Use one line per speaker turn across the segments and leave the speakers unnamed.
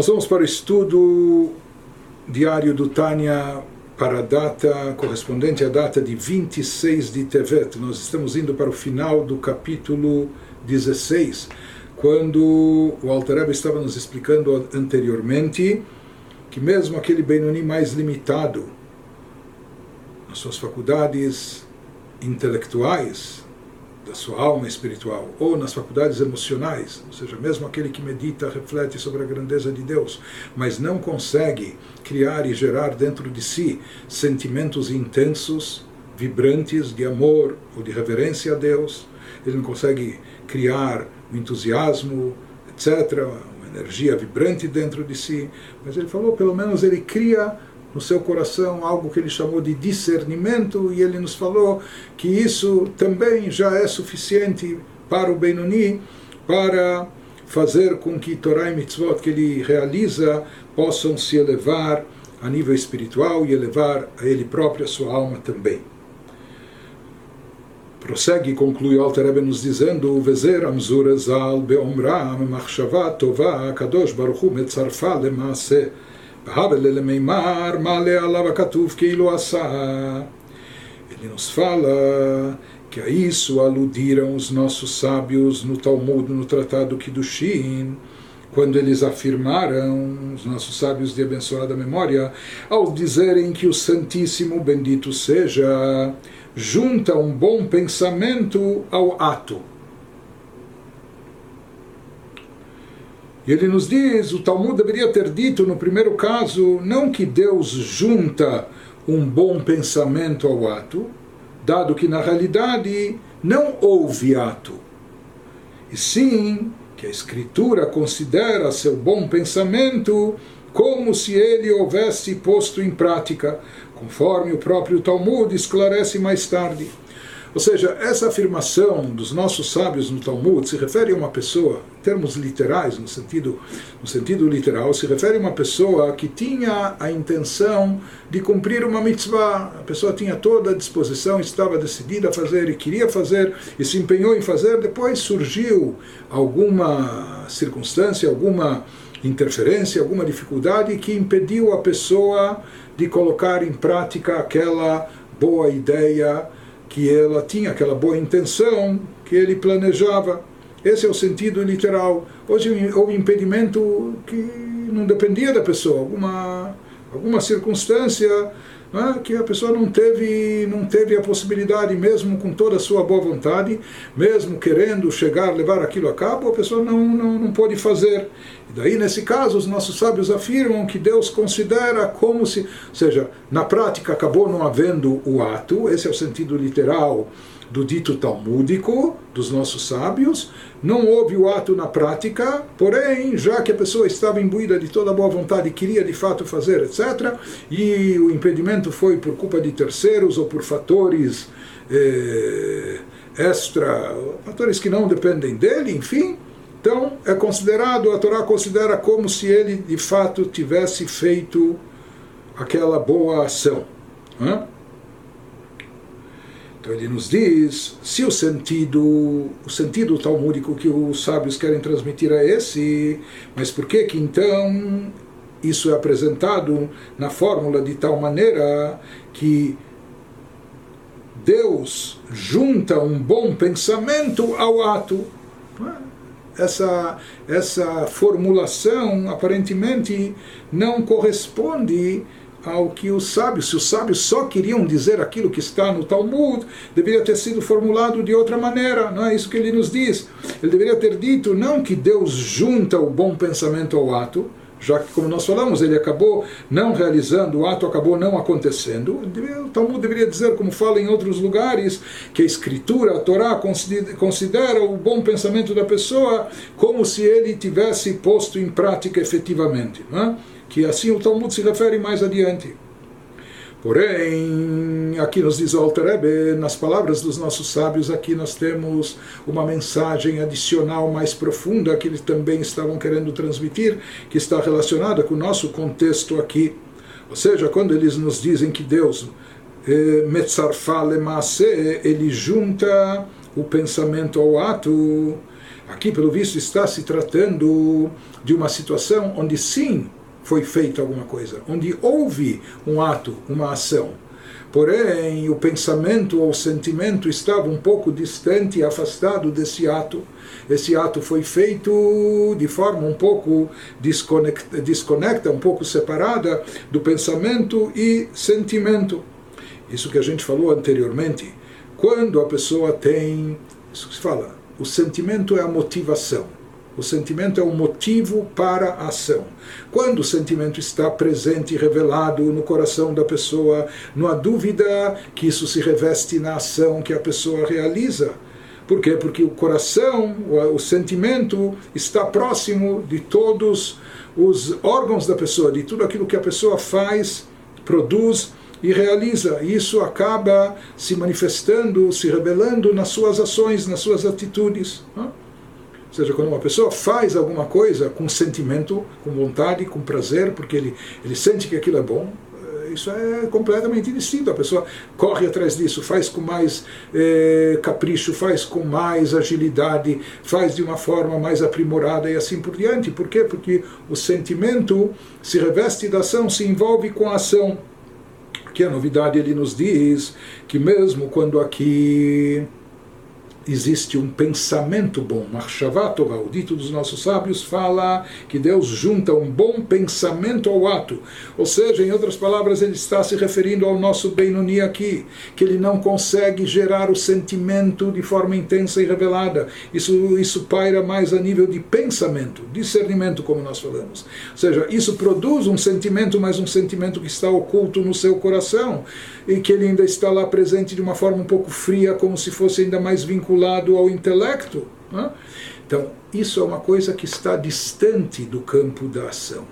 Nós vamos para o estudo diário do Tânia para a data correspondente à data de 26 de Tevet. Nós estamos indo para o final do capítulo 16, quando o Alter estava nos explicando anteriormente que mesmo aquele Benoni mais limitado nas suas faculdades intelectuais, da sua alma espiritual ou nas faculdades emocionais, ou seja, mesmo aquele que medita, reflete sobre a grandeza de Deus, mas não consegue criar e gerar dentro de si sentimentos intensos, vibrantes de amor ou de reverência a Deus, ele não consegue criar o entusiasmo, etc., uma energia vibrante dentro de si, mas ele falou, pelo menos ele cria no seu coração algo que ele chamou de discernimento, e ele nos falou que isso também já é suficiente para o Benoni para fazer com que Torah e Mitzvot que ele realiza possam se elevar a nível espiritual e elevar a ele próprio, a sua alma também. Prossegue e conclui o Alter Rebbe nos dizendo Vezer amzur ezal beomra machshava tova kadosh baruch hu metzarfa lemaaseh ele nos fala que a isso aludiram os nossos sábios no Talmud, no Tratado Kiddushin, quando eles afirmaram, os nossos sábios de abençoada memória, ao dizerem que o Santíssimo Bendito seja, junta um bom pensamento ao ato. Ele nos diz, o Talmud deveria ter dito no primeiro caso, não que Deus junta um bom pensamento ao ato, dado que na realidade não houve ato, e sim que a Escritura considera seu bom pensamento como se ele houvesse posto em prática, conforme o próprio Talmud esclarece mais tarde. Ou seja, essa afirmação dos nossos sábios no Talmud se refere a uma pessoa, em termos literais, no sentido, no sentido literal, se refere a uma pessoa que tinha a intenção de cumprir uma mitzvah. A pessoa tinha toda a disposição, estava decidida a fazer e queria fazer e se empenhou em fazer. Depois surgiu alguma circunstância, alguma interferência, alguma dificuldade que impediu a pessoa de colocar em prática aquela boa ideia que ela tinha aquela boa intenção que ele planejava. Esse é o sentido literal. Hoje houve impedimento que não dependia da pessoa, alguma, alguma circunstância né, que a pessoa não teve, não teve a possibilidade, mesmo com toda a sua boa vontade, mesmo querendo chegar, levar aquilo a cabo, a pessoa não, não, não pôde fazer. E daí, nesse caso, os nossos sábios afirmam que Deus considera como se, ou seja, na prática acabou não havendo o ato, esse é o sentido literal do dito talmúdico dos nossos sábios, não houve o ato na prática, porém, já que a pessoa estava imbuída de toda boa vontade e queria de fato fazer, etc., e o impedimento foi por culpa de terceiros ou por fatores eh, extra, fatores que não dependem dele, enfim, então é considerado, a Torá considera como se ele de fato tivesse feito aquela boa ação. Né? Então ele nos diz, se o sentido, o sentido talmúdico que os sábios querem transmitir é esse, mas por que que então isso é apresentado na fórmula de tal maneira que Deus junta um bom pensamento ao ato? Essa, essa formulação aparentemente não corresponde ao que os sábios, se os sábios só queriam dizer aquilo que está no Talmud, deveria ter sido formulado de outra maneira, não é isso que ele nos diz. Ele deveria ter dito não que Deus junta o bom pensamento ao ato, já que, como nós falamos, ele acabou não realizando, o ato acabou não acontecendo. O Talmud deveria dizer, como fala em outros lugares, que a Escritura, a Torá, considera o bom pensamento da pessoa como se ele tivesse posto em prática efetivamente. Não é? Que assim o Talmud se refere mais adiante. Porém, aqui nos diz o Alter Rebbe, nas palavras dos nossos sábios, aqui nós temos uma mensagem adicional mais profunda que eles também estavam querendo transmitir, que está relacionada com o nosso contexto aqui. Ou seja, quando eles nos dizem que Deus, eh, Metzarfa Lemase, ele junta o pensamento ao ato, Aqui, pelo visto, está se tratando de uma situação onde sim foi feita alguma coisa, onde houve um ato, uma ação. Porém, o pensamento ou o sentimento estava um pouco distante afastado desse ato. Esse ato foi feito de forma um pouco desconecta, desconecta um pouco separada do pensamento e sentimento. Isso que a gente falou anteriormente. Quando a pessoa tem, isso que se fala, o sentimento é a motivação. O sentimento é o motivo para a ação. Quando o sentimento está presente e revelado no coração da pessoa, não há dúvida que isso se reveste na ação que a pessoa realiza. Por quê? Porque o coração, o sentimento, está próximo de todos os órgãos da pessoa, de tudo aquilo que a pessoa faz, produz e realiza. Isso acaba se manifestando, se revelando nas suas ações, nas suas atitudes. Ou seja, quando uma pessoa faz alguma coisa com sentimento, com vontade, com prazer, porque ele, ele sente que aquilo é bom, eh, isso é completamente distinto. A pessoa corre atrás disso, faz com mais eh, capricho, faz com mais agilidade, faz de uma forma mais aprimorada e assim por diante. Por quê? Porque o sentimento se reveste da ação, se envolve com a ação. Aqui a novidade ele nos diz que mesmo quando aqui existe um pensamento bom. Marshavatová, o dito dos nossos sábios, fala que Deus junta um bom pensamento ao ato. Ou seja, em outras palavras, ele está se referindo ao nosso Benoni aqui, que ele não consegue gerar o sentimento de forma intensa e revelada. Isso, isso paira mais a nível de pensamento, discernimento, como nós falamos. Ou seja, isso produz um sentimento, mas um sentimento que está oculto no seu coração e que ele ainda está lá presente de uma forma um pouco fria, como se fosse ainda mais vinculado ao intelecto. Né? Então, isso é uma coisa que está distante do campo da ação.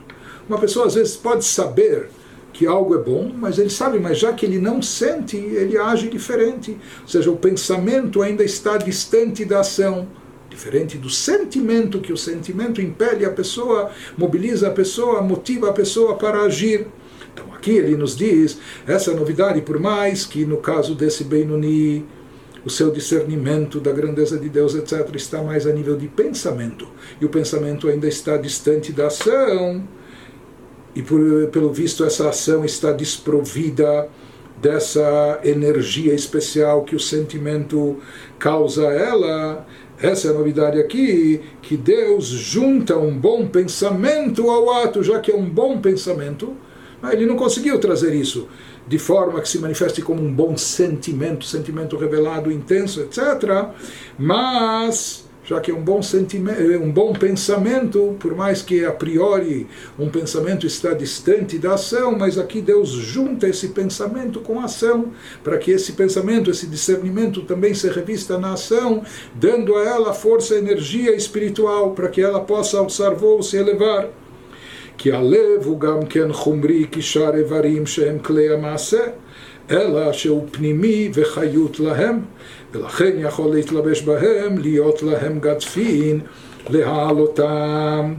Uma pessoa às vezes pode saber que algo é bom, mas ele sabe, mas já que ele não sente, ele age diferente. Ou seja, o pensamento ainda está distante da ação diferente do sentimento, que o sentimento impele a pessoa, mobiliza a pessoa, motiva a pessoa para agir. Então aqui ele nos diz essa novidade, por mais que no caso desse Benoni, o seu discernimento da grandeza de Deus, etc., está mais a nível de pensamento, e o pensamento ainda está distante da ação, e por, pelo visto essa ação está desprovida dessa energia especial que o sentimento causa a ela. Essa é a novidade aqui, que Deus junta um bom pensamento ao ato, já que é um bom pensamento, ele não conseguiu trazer isso de forma que se manifeste como um bom sentimento, sentimento revelado, intenso, etc. Mas, já que é um bom sentimento, um bom pensamento, por mais que a priori um pensamento está distante da ação, mas aqui Deus junta esse pensamento com a ação, para que esse pensamento, esse discernimento também se revista na ação, dando a ela força energia espiritual, para que ela possa alçar voo, se elevar. כי הלב הוא גם כן חומרי כשאר איברים שהם כלי המעשה, אלא שהוא פנימי וחיות להם, ולכן יכול להתלבש בהם, להיות להם גדפין, להעלותם.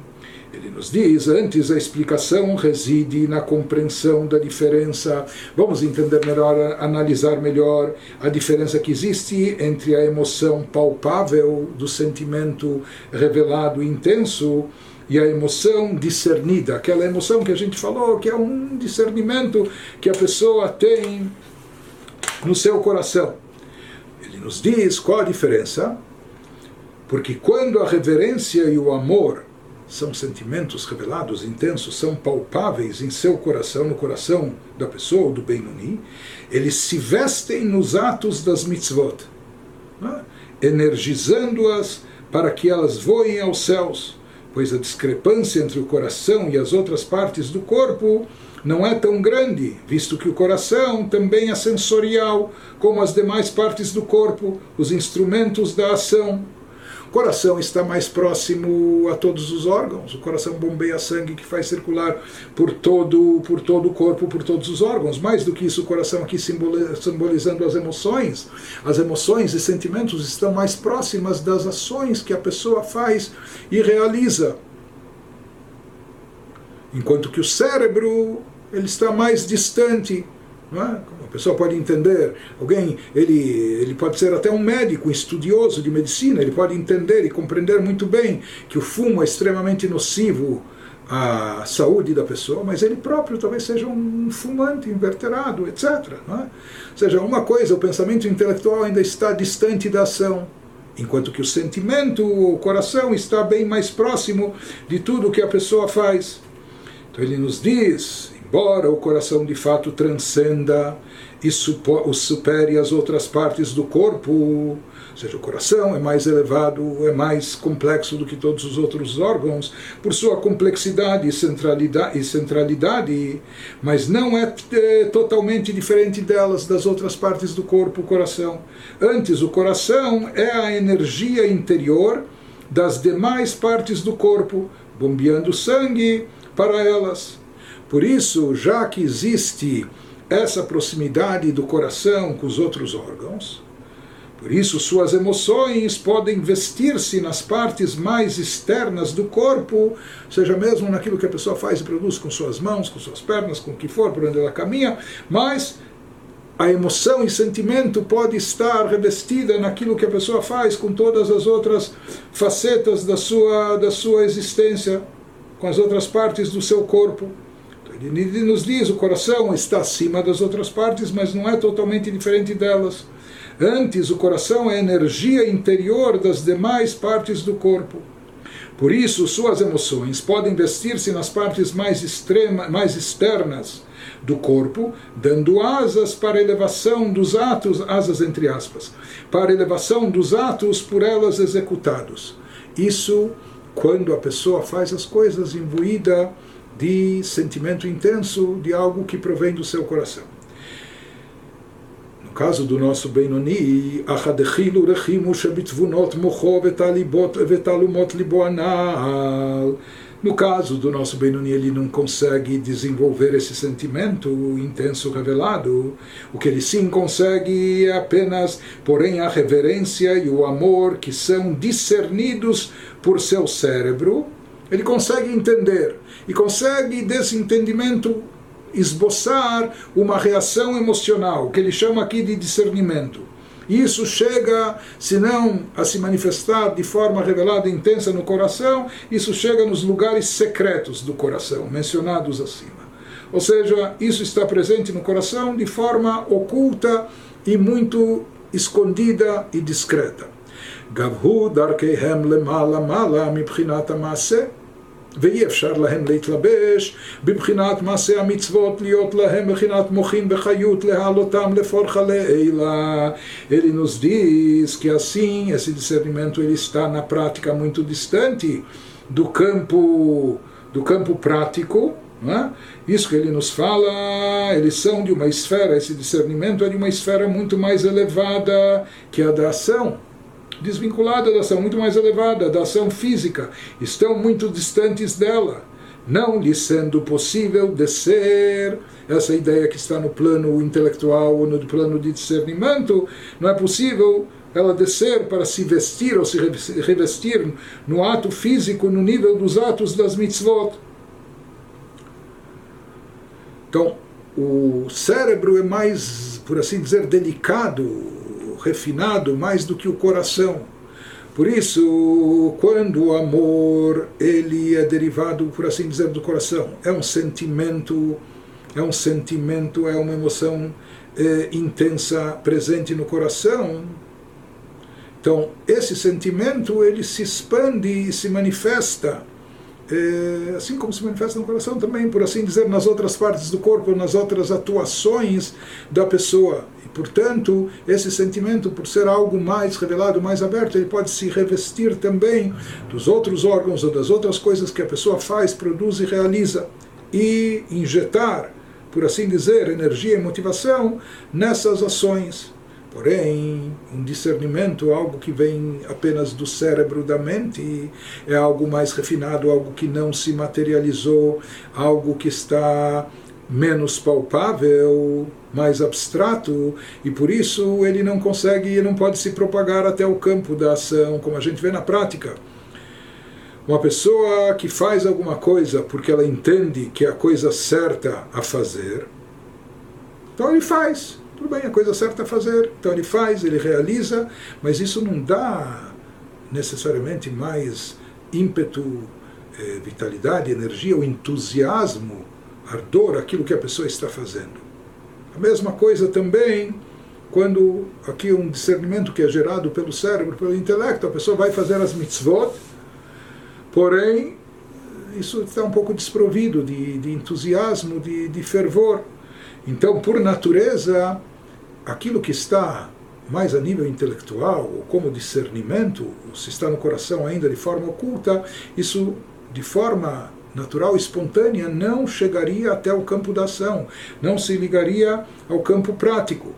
Ele nos diz, antes a explicação reside na compreensão da diferença. Vamos entender melhor, analisar melhor a diferença que existe entre a emoção palpável do sentimento revelado intenso e a emoção discernida, aquela emoção que a gente falou, que é um discernimento que a pessoa tem no seu coração. Ele nos diz qual a diferença, porque quando a reverência e o amor são sentimentos revelados, intensos, são palpáveis em seu coração, no coração da pessoa, do Benoni, eles se vestem nos atos das mitzvot, né? energizando-as para que elas voem aos céus pois a discrepância entre o coração e as outras partes do corpo não é tão grande, visto que o coração também é sensorial, como as demais partes do corpo, os instrumentos da ação. O coração está mais próximo a todos os órgãos. O coração bombeia sangue que faz circular por todo, por todo o corpo, por todos os órgãos. Mais do que isso, o coração aqui simbolizando as emoções. As emoções e sentimentos estão mais próximas das ações que a pessoa faz e realiza. Enquanto que o cérebro ele está mais distante Não é? A pessoa pode entender, alguém, ele, ele pode ser até um médico, estudioso de medicina, ele pode entender e compreender muito bem que o fumo é extremamente nocivo à saúde da pessoa, mas ele próprio talvez seja um fumante inverterado, etc. É? Ou seja, uma coisa, o pensamento intelectual ainda está distante da ação, enquanto que o sentimento, o coração está bem mais próximo de tudo que a pessoa faz. Então ele nos diz, embora o coração de fato transcenda e supere as outras partes do corpo, ou seja, o coração é mais elevado, é mais complexo do que todos os outros órgãos, por sua complexidade e centralidade, e centralidade mas não é, é totalmente diferente delas, das outras partes do corpo, o coração. Antes, o coração é a energia interior das demais partes do corpo, bombeando sangue para elas. Por isso, já que existe essa proximidade do coração com os outros órgãos, por isso suas emoções podem vestir-se nas partes mais externas do corpo, seja mesmo naquilo que a pessoa faz e produz com suas mãos, com suas pernas, com o que for, por onde ela caminha, mas a emoção e sentimento pode estar revestida naquilo que a pessoa faz com todas as outras facetas da sua, da sua existência, com as outras partes do seu corpo. Ele nos diz o coração está acima das outras partes, mas não é totalmente diferente delas. Antes, o coração é a energia interior das demais partes do corpo. Por isso, suas emoções podem vestir-se nas partes mais, extrema, mais externas do corpo, dando asas para elevação dos atos, asas entre aspas, para elevação dos atos por elas executados. Isso quando a pessoa faz as coisas imbuída de sentimento intenso de algo que provém do seu coração. No caso do nosso Benoni, Achadechilu Rechimu Mocho Vetalumot Liboanal. No caso do nosso Benoni, ele não consegue desenvolver esse sentimento intenso revelado. O que ele sim consegue é apenas, porém, a reverência e o amor que são discernidos por seu cérebro. Ele consegue entender e consegue, desse entendimento, esboçar uma reação emocional, que ele chama aqui de discernimento. Isso chega, se não a se manifestar de forma revelada e intensa no coração, isso chega nos lugares secretos do coração, mencionados acima. Ou seja, isso está presente no coração de forma oculta e muito escondida e discreta. Gavhu darkehem lemala mala mibchinat ואי אפשר להם להתלבש בבחינת מעשה המצוות, להיות להם בחינת מוחין וחיות, להעלותם לפורחה לעילה. Ele nos diz que assim esse discernimento ele está na prática muito distante do campo do campo prático, é? Isso que ele nos fala, eles são de uma esfera, esse discernimento é de uma esfera muito mais elevada que a da ação desvinculada da ação, muito mais elevada, da ação física, estão muito distantes dela, não lhe sendo possível descer. Essa ideia que está no plano intelectual ou no plano de discernimento, não é possível ela descer para se vestir ou se revestir no ato físico, no nível dos atos das mitzvot. Então, o cérebro é mais, por assim dizer, delicado, refinado mais do que o coração. Por isso, quando o amor ele é derivado, por assim dizer, do coração, é um sentimento, é um sentimento, é uma emoção é, intensa presente no coração. Então, esse sentimento ele se expande e se manifesta, é, assim como se manifesta no coração também, por assim dizer, nas outras partes do corpo, nas outras atuações da pessoa. Portanto, esse sentimento, por ser algo mais revelado, mais aberto, ele pode se revestir também dos outros órgãos ou das outras coisas que a pessoa faz, produz e realiza, e injetar, por assim dizer, energia e motivação nessas ações. Porém, um discernimento, algo que vem apenas do cérebro, da mente, é algo mais refinado, algo que não se materializou, algo que está menos palpável, mais abstrato, e por isso ele não consegue e não pode se propagar até o campo da ação, como a gente vê na prática. Uma pessoa que faz alguma coisa porque ela entende que é a coisa certa a fazer, Então ele faz. Tudo bem, a coisa certa a fazer. Então ele faz, ele realiza, mas isso não dá necessariamente mais ímpeto, eh, vitalidade, energia, o entusiasmo, ardor, aquilo que a pessoa está fazendo. A mesma coisa também quando aqui um discernimento que é gerado pelo cérebro, pelo intelecto, a pessoa vai fazer as mitzvot, porém isso está um pouco desprovido de, de entusiasmo, de, de fervor. Então, por natureza, aquilo que está mais a nível intelectual, ou como discernimento, se está no coração ainda de forma oculta, isso de forma natural, espontânea, não chegaria até o campo da ação, não se ligaria ao campo prático.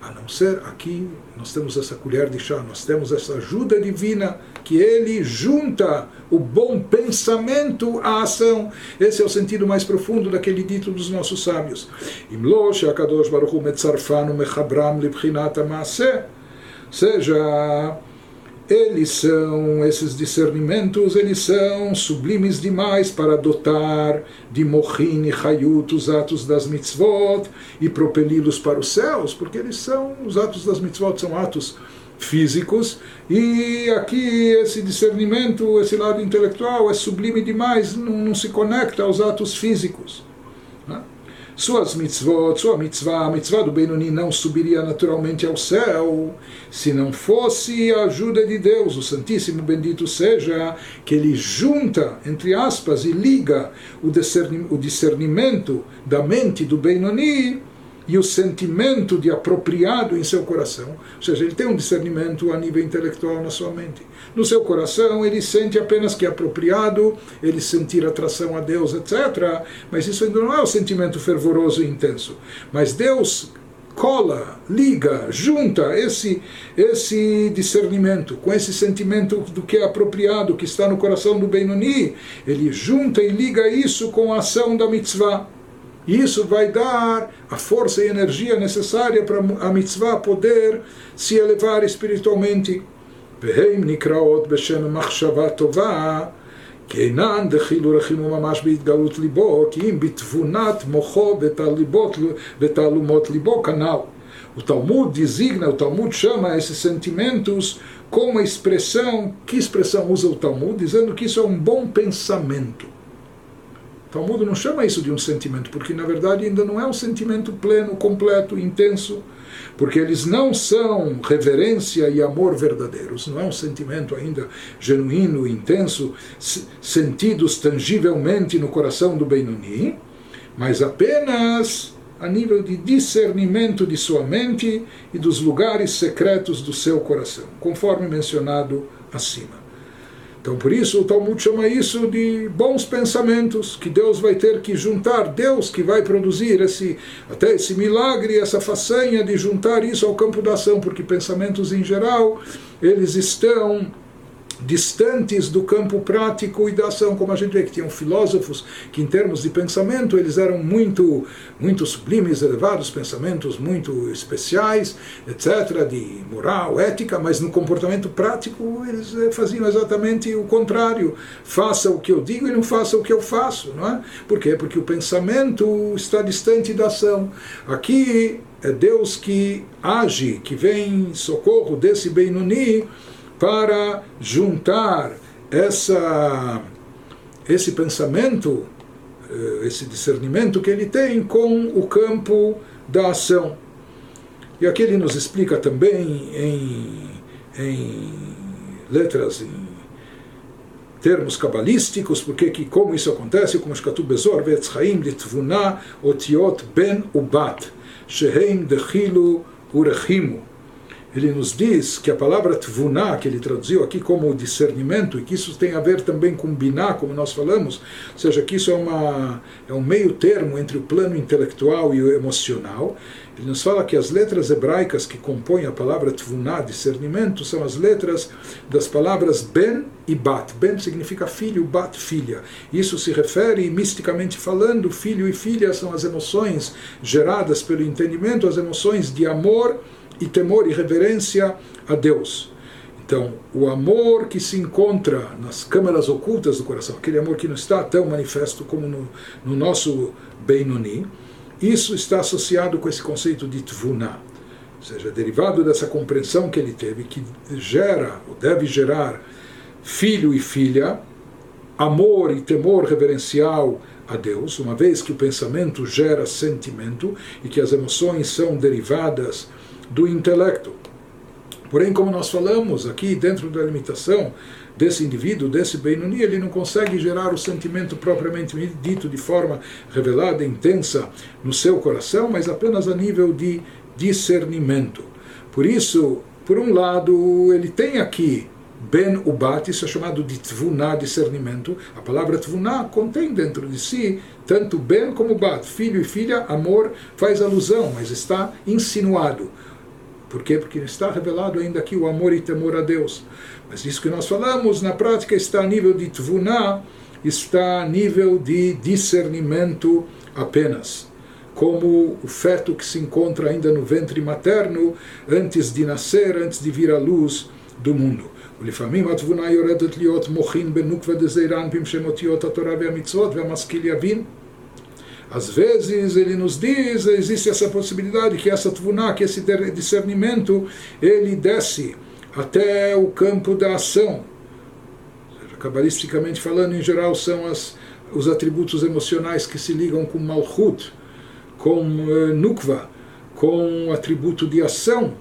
A não ser aqui, nós temos essa colher de chá, nós temos essa ajuda divina que ele junta o bom pensamento à ação. Esse é o sentido mais profundo daquele dito dos nossos sábios. Baruch Seja, eles são, esses discernimentos, eles são sublimes demais para dotar de mohin e hayut os atos das mitzvot e propeli-los para os céus, porque eles são, os atos das mitzvot são atos físicos, e aqui esse discernimento, esse lado intelectual é sublime demais, não, não se conecta aos atos físicos. Suas mitzvot, sua mitzvah, a mitzvah do Benoni não subiria naturalmente ao céu se não fosse a ajuda de Deus, o Santíssimo Bendito seja, que ele junta, entre aspas, e liga o discernimento da mente do Benoni e o sentimento de apropriado em seu coração. Ou seja, ele tem um discernimento a nível intelectual na sua mente. No seu coração, ele sente apenas que é apropriado, ele sentir atração a Deus, etc. Mas isso ainda não é o sentimento fervoroso e intenso. Mas Deus cola, liga, junta esse, esse discernimento com esse sentimento do que é apropriado, que está no coração do Benoni, ele junta e liga isso com a ação da mitzvah. Isso vai dar a força e energia necessária para a mitzvah poder se elevar espiritualmente. והן נקראות בשם מחשבה טובה, כי אינן דחילו רחימו ממש בהתגלות ליבו, כי אם בתבונת מוחו ותעלומות ליבו כנ"ל. O Talmud designa, o Talmud chama esses sentimentos como expressão, que expressão usa o Talmud? Dizendo que isso é um bom pensamento. Talmud não chama isso de um sentimento, porque na verdade ainda não é um sentimento pleno, completo, intenso, porque eles não são reverência e amor verdadeiros, não é um sentimento ainda genuíno, intenso, sentidos tangivelmente no coração do Benoni, mas apenas a nível de discernimento de sua mente e dos lugares secretos do seu coração, conforme mencionado acima. Então, por isso, o Talmud chama isso de bons pensamentos, que Deus vai ter que juntar, Deus que vai produzir esse, até esse milagre, essa façanha de juntar isso ao campo da ação, porque pensamentos em geral, eles estão distantes do campo prático e da ação, como a gente vê que tinham filósofos que em termos de pensamento eles eram muito muito sublimes, elevados, pensamentos muito especiais, etc, de moral, ética, mas no comportamento prático eles eh, faziam exatamente o contrário. Faça o que eu digo e não faça o que eu faço, não é? Por quê? Porque o pensamento está distante da ação. Aqui é Deus que age, que vem em socorro desse Benoni, para juntar essa, esse pensamento, eh, esse discernimento que ele tem com o campo da ação. E aqui ele nos explica também em, em letras, em termos cabalísticos, porque que, como isso acontece, como Shkatu Bezor, Vetzchaim, Litvuna, Otiot, Ben Ubat, Shehem, Dechilu, Urechimu ele nos diz que a palavra tvuna, que ele traduziu aqui como discernimento, e que isso tem a ver também com biná, como nós falamos, ou seja, que isso é, uma, é um meio termo entre o plano intelectual e o emocional. Ele nos fala que as letras hebraicas que compõem a palavra tvuna, discernimento, são as letras das palavras ben e bat. Ben significa filho, bat, filha. Isso se refere, misticamente falando, filho e filha são as emoções geradas pelo entendimento, as emoções de amor e temor e reverência a Deus. Então, o amor que se encontra nas câmaras ocultas do coração, aquele amor que não está tão manifesto como no, no nosso Benoni, isso está associado com esse conceito de tvuna, ou seja, derivado dessa compreensão que ele teve, que gera, ou deve gerar, filho e filha, amor e temor reverencial a Deus, uma vez que o pensamento gera sentimento e que as emoções são derivadas do intelecto. Porém, como nós falamos aqui, dentro da limitação desse indivíduo, desse Benoni, ele não consegue gerar o sentimento propriamente dito de forma revelada, intensa no seu coração, mas apenas a nível de discernimento. Por isso, por um lado, ele tem aqui Ben Ubat, isso é chamado de Tvuna, discernimento. A palavra Tvuna contém dentro de si tanto Ben como Bat, filho e filha, amor, faz alusão, mas está insinuado. Por quê? Porque está revelado ainda aqui o amor e temor a Deus. Mas isso que nós falamos, na prática, está a nível de Tvuna, está a nível de discernimento apenas. Como o feto que se encontra ainda no ventre materno, antes de nascer, antes de vir à luz do mundo. ולפעמים התבונה יורדת להיות מוחין בנוקבה דזעירן פמשם אותיות התורה והמצוות והמשכיל יבין. às vezes ele nos diz, existe essa possibilidade que essa tvuna, que esse discernimento, ele desce até o campo da ação. Cabalisticamente falando, em geral, são as, os atributos emocionais que se ligam com Malchut, com uh, Nukva, com atributo de ação,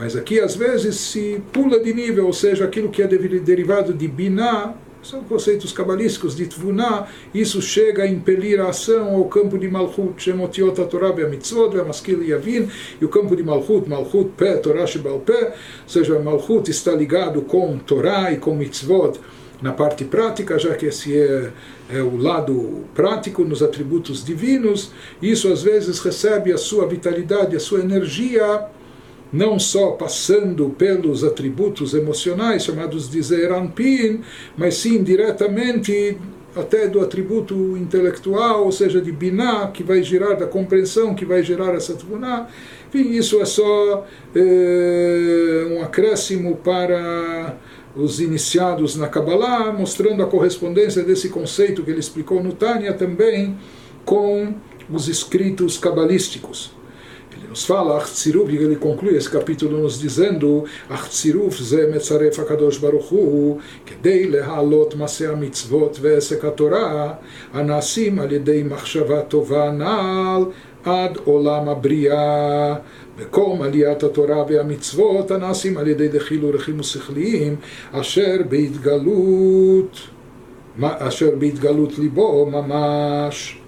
mas aqui, às vezes, se pula de nível, ou seja, aquilo que é derivado de Binah, são conceitos cabalísticos de Tvuná, isso chega a impelir a ação ao campo de Malchut, Shemotiot Torah Mitzvot, Maskil Yavin, e o campo de Malchut, Malchut Pé, Torah Shebal Pé, ou seja, Malchut está ligado com Torá e com Mitzvot na parte prática, já que esse é, é o lado prático nos atributos divinos, isso às vezes recebe a sua vitalidade, a sua energia não só passando pelos atributos emocionais chamados de Zeranpin, mas sim diretamente até do atributo intelectual, ou seja, de Binah, que vai gerar da compreensão, que vai gerar essa Tvuná. Enfim, isso é só é, um acréscimo para os iniciados na Kabbalah, mostrando a correspondência desse conceito que ele explicou no Tânia também com os escritos cabalísticos nos fala, Achtziruf, ele conclui esse capítulo nos dizendo, Achtziruf ze metzaref HaKadosh Baruch Hu, כדי להעלות מעשה המצוות ועסק התורה, הנעשים על ידי מחשבה טובה הנ"ל עד עולם הבריאה. מקום עליית התורה והמצוות הנעשים על ידי דחילו ורכים ושכליים, אשר בהתגלות, אשר בהתגלות ליבו ממש.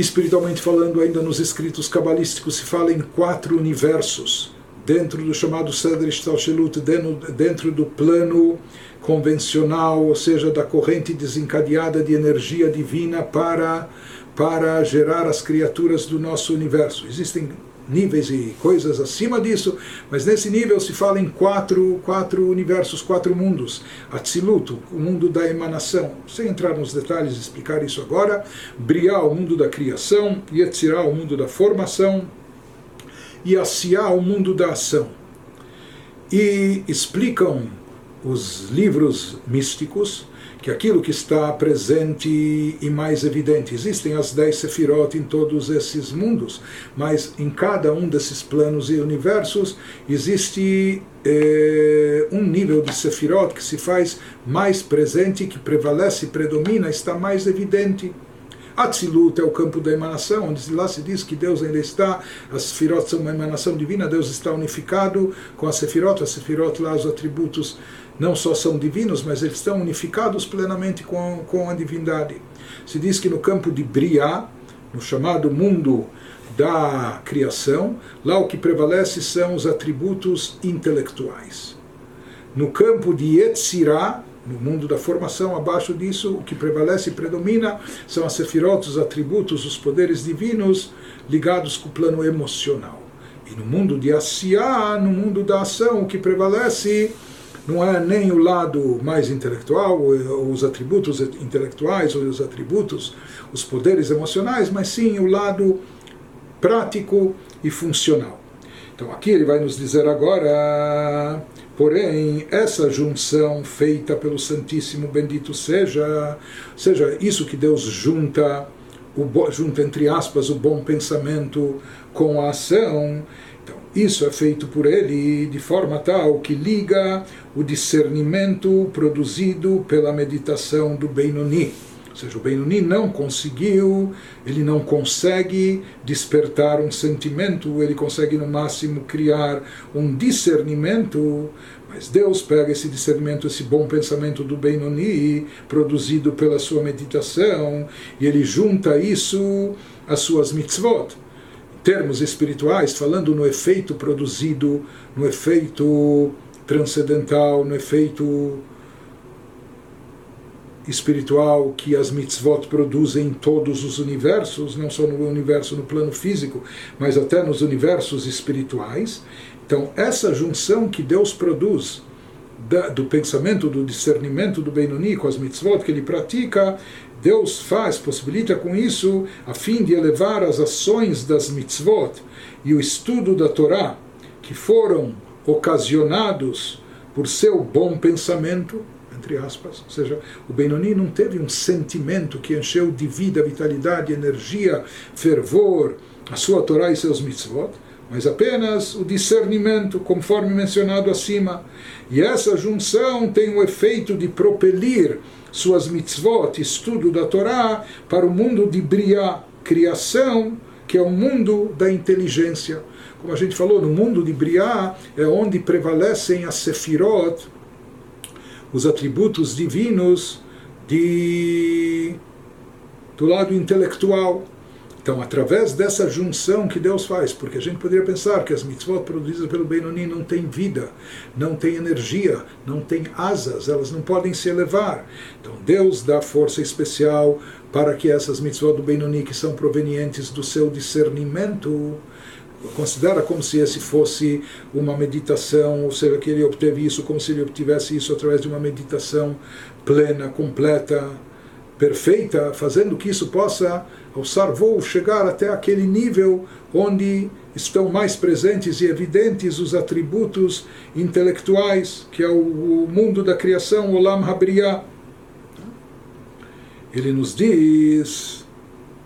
Espiritualmente falando, ainda nos escritos cabalísticos se fala em quatro universos, dentro do chamado Seder Shtalshelut, dentro do plano convencional, ou seja, da corrente desencadeada de energia divina para, para gerar as criaturas do nosso universo. Existem níveis e coisas acima disso, mas nesse nível se fala em quatro, quatro universos, quatro mundos. Atzilut, o mundo da emanação, sem entrar nos detalhes e explicar isso agora. Briá, o mundo da criação. Yetzirah, o mundo da formação. E Asiá, o mundo da ação. E explicam os livros místicos que aquilo que está presente e mais evidente. Existem as dez sefirot em todos esses mundos, mas em cada um desses planos e universos existe eh, um nível de sefirot que se faz mais presente, que prevalece, predomina, está mais evidente. Atzilut é o campo da emanação, onde lá se diz que Deus ainda está, as sefirot são uma emanação divina, Deus está unificado com as sefirot, as sefirot lá, os atributos não só são divinos, mas eles estão unificados plenamente com, com a divindade. Se diz que no campo de Briá, no chamado mundo da criação, lá o que prevalece são os atributos intelectuais. No campo de Yetzirah, no mundo da formação, abaixo disso, o que prevalece e predomina são as sefirot, os atributos, os poderes divinos ligados com o plano emocional. E no mundo de Asiá, no mundo da ação, o que prevalece não é nem o lado mais intelectual, os atributos intelectuais, ou os atributos, os poderes emocionais, mas sim o lado prático e funcional. Então aqui ele vai nos dizer agora Porém, essa junção feita pelo Santíssimo Bendito seja, seja isso que Deus junta, o, junta entre aspas o bom pensamento com a ação. Isso é feito por ele de forma tal que liga o discernimento produzido pela meditação do Benoni seja, o Benoni não conseguiu, ele não consegue despertar um sentimento, ele consegue no máximo criar um discernimento, mas Deus pega esse discernimento, esse bom pensamento do Benoni, produzido pela sua meditação, e ele junta isso às suas mitzvot. Termos espirituais, falando no efeito produzido, no efeito transcendental, no efeito espiritual que as mitzvot produzem em todos os universos, não só no universo no plano físico, mas até nos universos espirituais. Então, essa junção que Deus produz da, do pensamento, do discernimento do Benoni com as mitzvot que ele pratica, Deus faz, possibilita com isso, a fim de elevar as ações das mitzvot e o estudo da Torá, que foram ocasionados por seu bom pensamento, entre aspas. Ou seja, o Benoni não teve um sentimento que encheu de vida, vitalidade, energia, fervor a sua Torá e seus mitzvot, mas apenas o discernimento, conforme mencionado acima. E essa junção tem o efeito de propelir suas mitzvot, estudo da Torá, para o mundo de Briá, criação, que é o mundo da inteligência. Como a gente falou, no mundo de Briá é onde prevalecem as sefirot, os atributos divinos de, do lado intelectual. Então, através dessa junção que Deus faz, porque a gente poderia pensar que as mitzvot produzidas pelo Benoni não têm vida, não têm energia, não têm asas, elas não podem se elevar. Então, Deus dá força especial para que essas mitzvot do Benoni, que são provenientes do seu discernimento, considera como se esse fosse uma meditação, ou seja, que ele obteve isso como se ele obtivesse isso através de uma meditação plena, completa, perfeita, fazendo que isso possa alçar voo, chegar até aquele nível onde estão mais presentes e evidentes os atributos intelectuais, que é o, mundo da criação, o Olam Habriya. Ele nos diz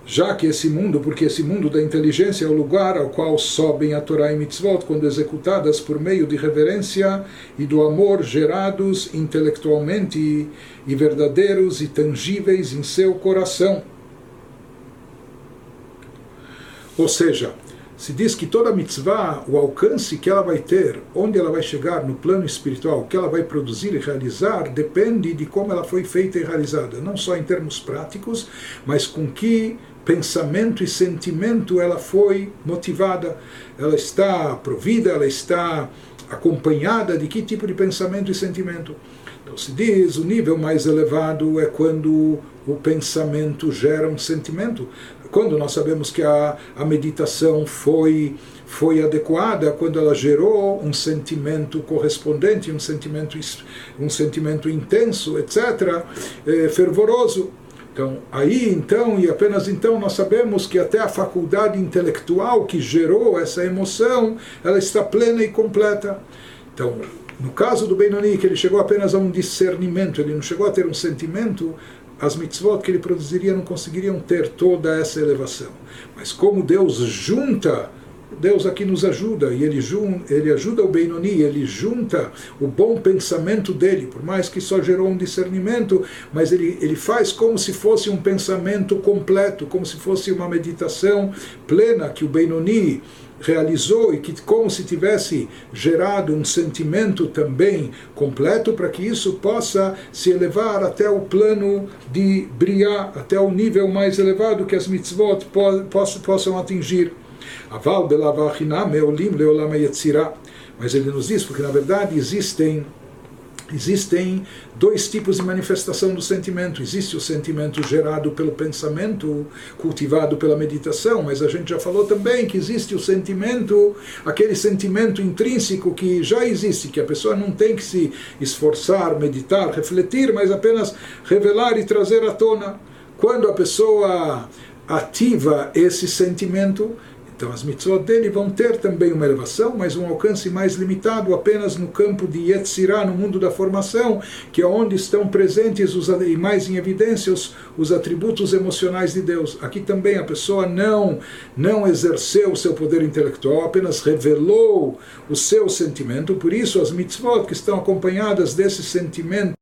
já que esse mundo, porque esse mundo da inteligência é o lugar ao qual sobem a Torá e Mitzvot quando executadas por meio de reverência e do amor gerados intelectualmente e verdadeiros e tangíveis em seu coração. Ou seja, se diz que toda mitzvah, o alcance que ela vai ter, onde ela vai chegar no plano espiritual, o que ela vai produzir e realizar, depende de como ela foi feita e realizada, não só em termos práticos, mas com que pensamento e sentimento ela foi motivada, ela está provida, ela está acompanhada de que tipo de pensamento e sentimento. Então se diz o nível mais elevado é quando o pensamento gera um sentimento. Quando nós sabemos que a, a meditação foi foi adequada quando ela gerou um sentimento correspondente, um sentimento um sentimento intenso, etc, eh, fervoroso. Então, aí então e apenas então nós sabemos que até a faculdade intelectual que gerou essa emoção, ela está plena e completa. Então, no caso do Benoni, que ele chegou apenas a um discernimento, ele não chegou a ter um sentimento, as mitzvot que ele produziria não conseguiriam ter toda essa elevação. Mas como Deus junta Deus aqui nos ajuda e ele, ele ajuda o Benoni, ele junta o bom pensamento dele, por mais que só gerou um discernimento, mas ele, ele faz como se fosse um pensamento completo, como se fosse uma meditação plena que o Benoni realizou e que como se tivesse gerado um sentimento também completo para que isso possa se elevar até o plano de Briá, até o nível mais elevado que as mitzvot possam atingir. Aval belavachinam meolim leolam yetzirah. Mas ele nos diz, porque na verdade existem existem dois tipos de manifestação do sentimento. Existe o sentimento gerado pelo pensamento, cultivado pela meditação, mas a gente já falou também que existe o sentimento, aquele sentimento intrínseco que já existe, que a pessoa não tem que se esforçar, meditar, refletir, mas apenas revelar e trazer à tona. Quando a pessoa ativa esse sentimento, Então as mitzvot dele vão ter também uma elevação, mas um alcance mais limitado apenas no campo de Yetzirah, no mundo da formação, que é onde estão presentes os, e mais em evidência os, os atributos emocionais de Deus. Aqui também a pessoa não, não exerceu o seu poder intelectual, apenas revelou o seu sentimento, por isso as mitzvot que estão acompanhadas desse sentimento